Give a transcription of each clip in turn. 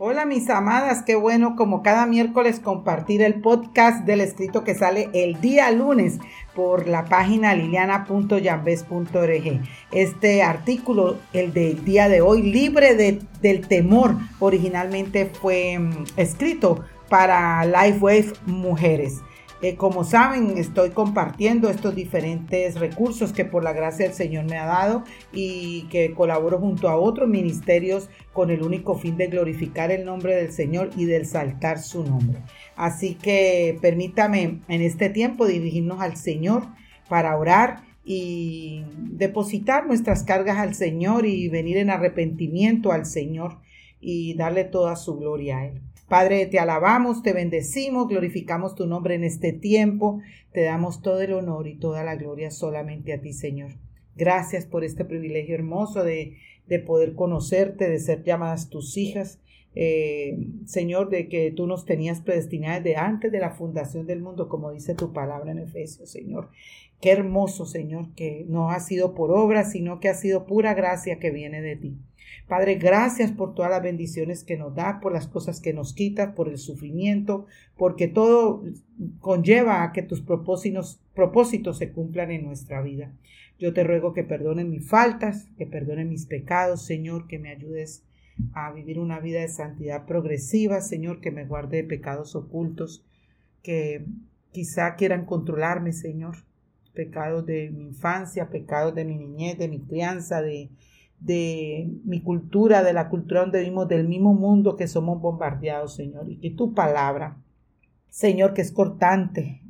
Hola mis amadas, qué bueno como cada miércoles compartir el podcast del escrito que sale el día lunes por la página liliana.yambes.org. Este artículo, el del día de hoy, libre de, del temor, originalmente fue mm, escrito para Lifewave Mujeres. Eh, como saben, estoy compartiendo estos diferentes recursos que por la gracia del Señor me ha dado y que colaboro junto a otros ministerios con el único fin de glorificar el nombre del Señor y de exaltar su nombre. Así que permítame en este tiempo dirigirnos al Señor para orar y depositar nuestras cargas al Señor y venir en arrepentimiento al Señor y darle toda su gloria a Él. Padre, te alabamos, te bendecimos, glorificamos tu nombre en este tiempo, te damos todo el honor y toda la gloria solamente a ti, Señor. Gracias por este privilegio hermoso de, de poder conocerte, de ser llamadas tus hijas. Eh, Señor, de que tú nos tenías predestinadas de antes de la fundación del mundo, como dice tu palabra en Efesios, Señor. Qué hermoso, Señor, que no ha sido por obra, sino que ha sido pura gracia que viene de ti. Padre, gracias por todas las bendiciones que nos da, por las cosas que nos quitas, por el sufrimiento, porque todo conlleva a que tus propósitos, propósitos se cumplan en nuestra vida. Yo te ruego que perdonen mis faltas, que perdonen mis pecados, Señor, que me ayudes a vivir una vida de santidad progresiva, Señor, que me guarde de pecados ocultos, que quizá quieran controlarme, Señor, pecados de mi infancia, pecados de mi niñez, de mi crianza, de de mi cultura, de la cultura donde vivimos, del mismo mundo que somos bombardeados, Señor. Y que tu palabra, Señor, que es cortante,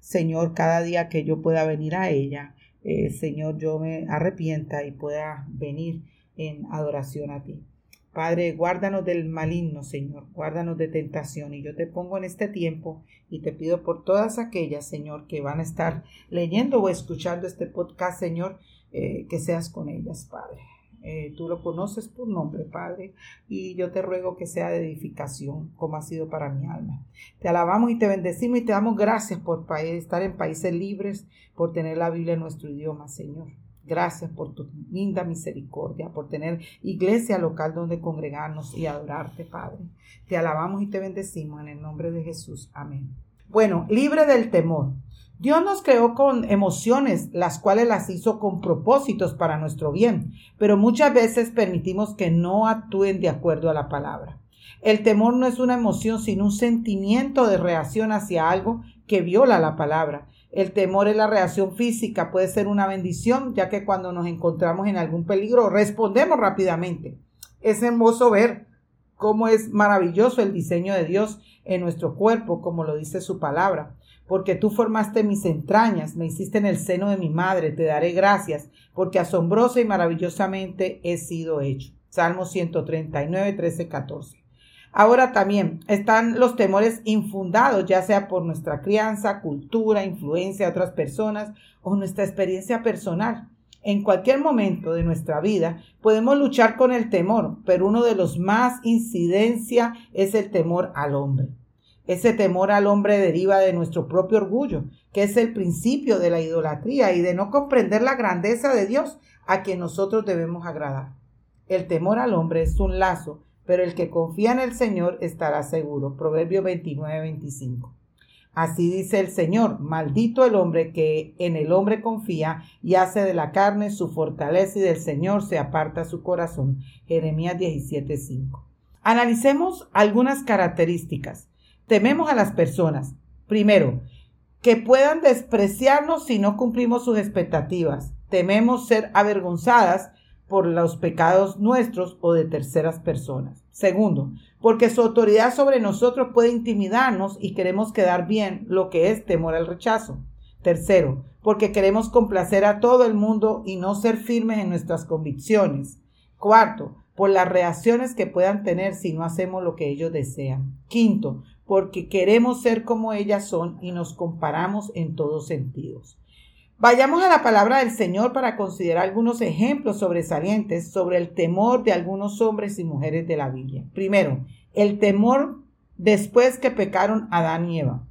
Señor, cada día que yo pueda venir a ella, eh, Señor, yo me arrepienta y pueda venir en adoración a ti. Padre, guárdanos del maligno, Señor, guárdanos de tentación. Y yo te pongo en este tiempo y te pido por todas aquellas, Señor, que van a estar leyendo o escuchando este podcast, Señor, eh, que seas con ellas, Padre. Eh, tú lo conoces por nombre, Padre, y yo te ruego que sea de edificación, como ha sido para mi alma. Te alabamos y te bendecimos y te damos gracias por estar en países libres, por tener la Biblia en nuestro idioma, Señor. Gracias por tu linda misericordia, por tener iglesia local donde congregarnos y adorarte, Padre. Te alabamos y te bendecimos en el nombre de Jesús. Amén. Bueno, libre del temor. Dios nos creó con emociones, las cuales las hizo con propósitos para nuestro bien, pero muchas veces permitimos que no actúen de acuerdo a la palabra. El temor no es una emoción, sino un sentimiento de reacción hacia algo que viola la palabra. El temor es la reacción física, puede ser una bendición, ya que cuando nos encontramos en algún peligro respondemos rápidamente. Es hermoso ver cómo es maravilloso el diseño de Dios en nuestro cuerpo, como lo dice su palabra porque tú formaste mis entrañas, me hiciste en el seno de mi madre, te daré gracias, porque asombrosa y maravillosamente he sido hecho. Salmo 139, 13, 14. Ahora también están los temores infundados, ya sea por nuestra crianza, cultura, influencia de otras personas o nuestra experiencia personal. En cualquier momento de nuestra vida podemos luchar con el temor, pero uno de los más incidencia es el temor al hombre. Ese temor al hombre deriva de nuestro propio orgullo, que es el principio de la idolatría y de no comprender la grandeza de Dios a quien nosotros debemos agradar. El temor al hombre es un lazo, pero el que confía en el Señor estará seguro. Proverbio 29, 25. Así dice el Señor, maldito el hombre que en el hombre confía y hace de la carne su fortaleza y del Señor se aparta su corazón. Jeremías 17:5. Analicemos algunas características. Tememos a las personas. Primero, que puedan despreciarnos si no cumplimos sus expectativas. Tememos ser avergonzadas por los pecados nuestros o de terceras personas. Segundo, porque su autoridad sobre nosotros puede intimidarnos y queremos quedar bien, lo que es temor al rechazo. Tercero, porque queremos complacer a todo el mundo y no ser firmes en nuestras convicciones. Cuarto, por las reacciones que puedan tener si no hacemos lo que ellos desean. Quinto, porque queremos ser como ellas son y nos comparamos en todos sentidos. Vayamos a la palabra del Señor para considerar algunos ejemplos sobresalientes sobre el temor de algunos hombres y mujeres de la Biblia. Primero, el temor después que pecaron Adán y Eva.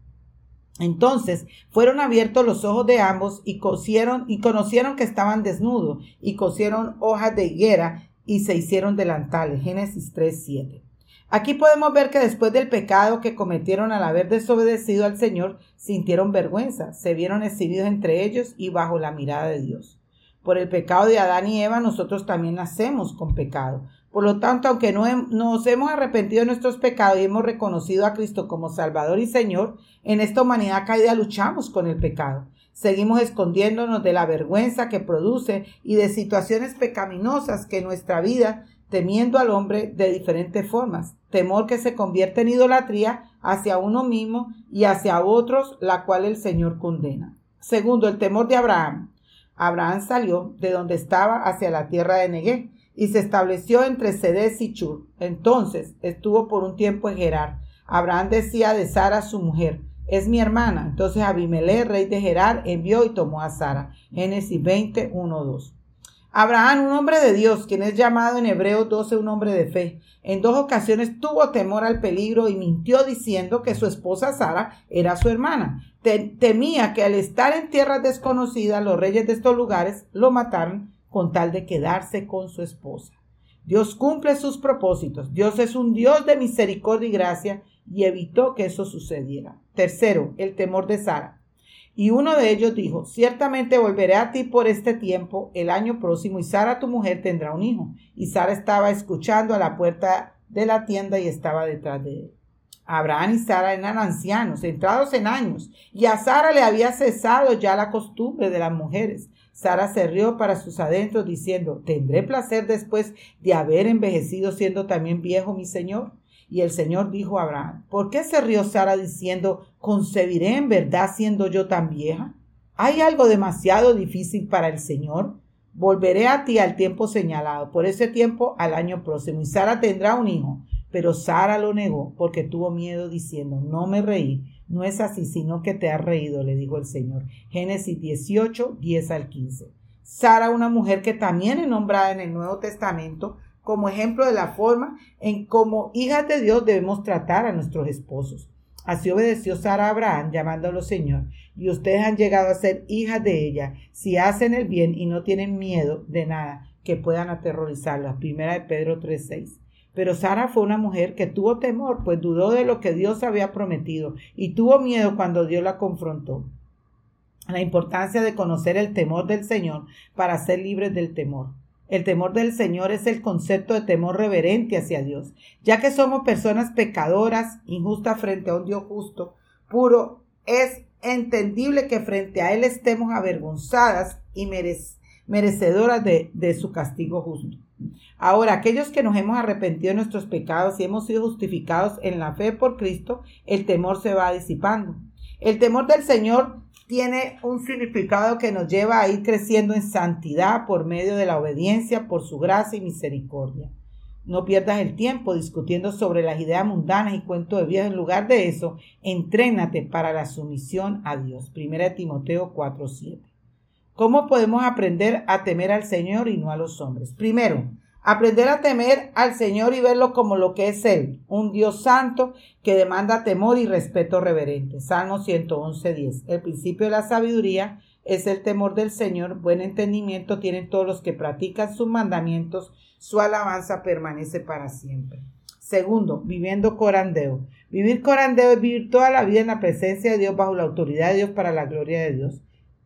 Entonces fueron abiertos los ojos de ambos y cosieron y conocieron que estaban desnudos y cosieron hojas de higuera y se hicieron delantales. Génesis 3, 7. Aquí podemos ver que después del pecado que cometieron al haber desobedecido al Señor, sintieron vergüenza, se vieron exhibidos entre ellos y bajo la mirada de Dios. Por el pecado de Adán y Eva, nosotros también nacemos con pecado. Por lo tanto, aunque no nos hemos arrepentido de nuestros pecados y hemos reconocido a Cristo como Salvador y Señor, en esta humanidad caída luchamos con el pecado. Seguimos escondiéndonos de la vergüenza que produce y de situaciones pecaminosas que en nuestra vida temiendo al hombre de diferentes formas. Temor que se convierte en idolatría hacia uno mismo y hacia otros, la cual el Señor condena. Segundo, el temor de Abraham. Abraham salió de donde estaba hacia la tierra de Negué y se estableció entre Cedes y Chur. Entonces estuvo por un tiempo en Gerar. Abraham decía de Sara su mujer, es mi hermana. Entonces Abimelech, rey de Gerar, envió y tomó a Sara. Génesis 20, 1, 2. Abraham, un hombre de Dios, quien es llamado en Hebreo 12 un hombre de fe, en dos ocasiones tuvo temor al peligro y mintió diciendo que su esposa Sara era su hermana. temía que al estar en tierras desconocidas los reyes de estos lugares lo mataran con tal de quedarse con su esposa. Dios cumple sus propósitos. Dios es un Dios de misericordia y gracia y evitó que eso sucediera. Tercero, el temor de Sara. Y uno de ellos dijo, ciertamente volveré a ti por este tiempo el año próximo y Sara tu mujer tendrá un hijo. Y Sara estaba escuchando a la puerta de la tienda y estaba detrás de él. Abraham y Sara eran ancianos, entrados en años, y a Sara le había cesado ya la costumbre de las mujeres. Sara se rió para sus adentros diciendo, ¿tendré placer después de haber envejecido siendo también viejo mi señor? Y el Señor dijo a Abraham, ¿por qué se rió Sara diciendo, concebiré en verdad siendo yo tan vieja? ¿Hay algo demasiado difícil para el Señor? Volveré a ti al tiempo señalado, por ese tiempo al año próximo, y Sara tendrá un hijo. Pero Sara lo negó porque tuvo miedo diciendo, no me reí, no es así, sino que te has reído, le dijo el Señor. Génesis 18, 10 al 15. Sara, una mujer que también es nombrada en el Nuevo Testamento, como ejemplo de la forma en cómo hijas de Dios debemos tratar a nuestros esposos. Así obedeció Sara a Abraham, llamándolo Señor, y ustedes han llegado a ser hijas de ella, si hacen el bien y no tienen miedo de nada que puedan aterrorizarlas. Primera de Pedro 3:6. Pero Sara fue una mujer que tuvo temor, pues dudó de lo que Dios había prometido y tuvo miedo cuando Dios la confrontó. La importancia de conocer el temor del Señor para ser libres del temor. El temor del Señor es el concepto de temor reverente hacia Dios, ya que somos personas pecadoras, injustas frente a un Dios justo, puro, es entendible que frente a Él estemos avergonzadas y merecedoras de, su castigo justo. Ahora, aquellos que nos hemos arrepentido de nuestros pecados y hemos sido justificados en la fe por Cristo, el temor se va disipando. El temor del Señor tiene un significado que nos lleva a ir creciendo en santidad por medio de la obediencia, por su gracia y misericordia. No pierdas el tiempo discutiendo sobre las ideas mundanas y cuentos de vida. En lugar de eso, entrénate para la sumisión a Dios. 1 Timoteo 4:7. ¿Cómo podemos aprender a temer al Señor y no a los hombres? Primero, Aprender a temer al Señor y verlo como lo que es Él, un Dios santo que demanda temor y respeto reverente. Salmo 111, 10. El principio de la sabiduría es el temor del Señor. Buen entendimiento tienen todos los que practican sus mandamientos. Su alabanza permanece para siempre. Segundo, viviendo corandeo. Vivir corandeo es vivir toda la vida en la presencia de Dios, bajo la autoridad de Dios, para la gloria de Dios,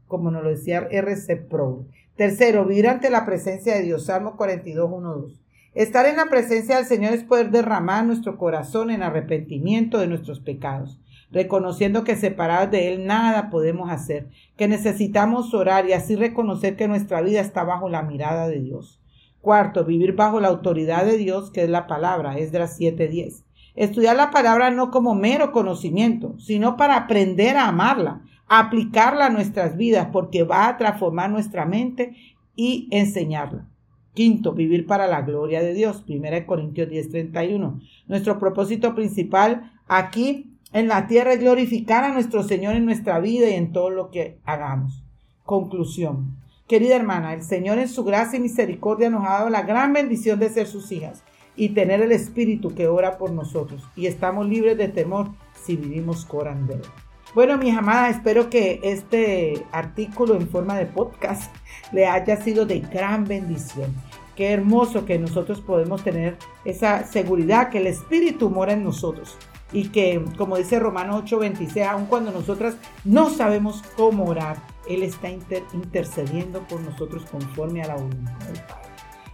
como nos lo decía R.C. Pro. Tercero, vivir ante la presencia de Dios. Salmo 42, 1, 2. Estar en la presencia del Señor es poder derramar nuestro corazón en arrepentimiento de nuestros pecados, reconociendo que separados de Él nada podemos hacer, que necesitamos orar y así reconocer que nuestra vida está bajo la mirada de Dios. Cuarto, vivir bajo la autoridad de Dios, que es la palabra, Esdras 7:10. Estudiar la palabra no como mero conocimiento, sino para aprender a amarla, aplicarla a nuestras vidas porque va a transformar nuestra mente y enseñarla. Quinto, vivir para la gloria de Dios. Primera Corintios 10:31. Nuestro propósito principal aquí en la tierra es glorificar a nuestro Señor en nuestra vida y en todo lo que hagamos. Conclusión. Querida hermana, el Señor en su gracia y misericordia nos ha dado la gran bendición de ser sus hijas y tener el Espíritu que ora por nosotros. Y estamos libres de temor si vivimos corandero. Bueno, mis amadas, espero que este artículo en forma de podcast le haya sido de gran bendición. qué hermoso que nosotros podemos tener esa seguridad que el Espíritu mora en nosotros y que, como dice Romano 8:26, aun cuando nosotras no sabemos cómo orar, Él está intercediendo por nosotros conforme a la voluntad del Padre.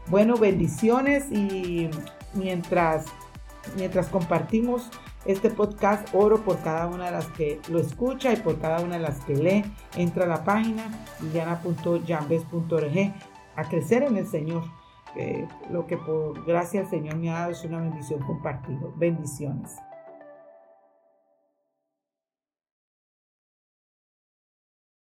Bueno, bendiciones y mientras, mientras compartimos este podcast, oro por cada una de las que lo escucha y por cada una de las que lee. Entra a la página liliana.jambes.org a crecer en el Señor. lo que por gracia el Señor me ha dado es una bendición compartida. Bendiciones.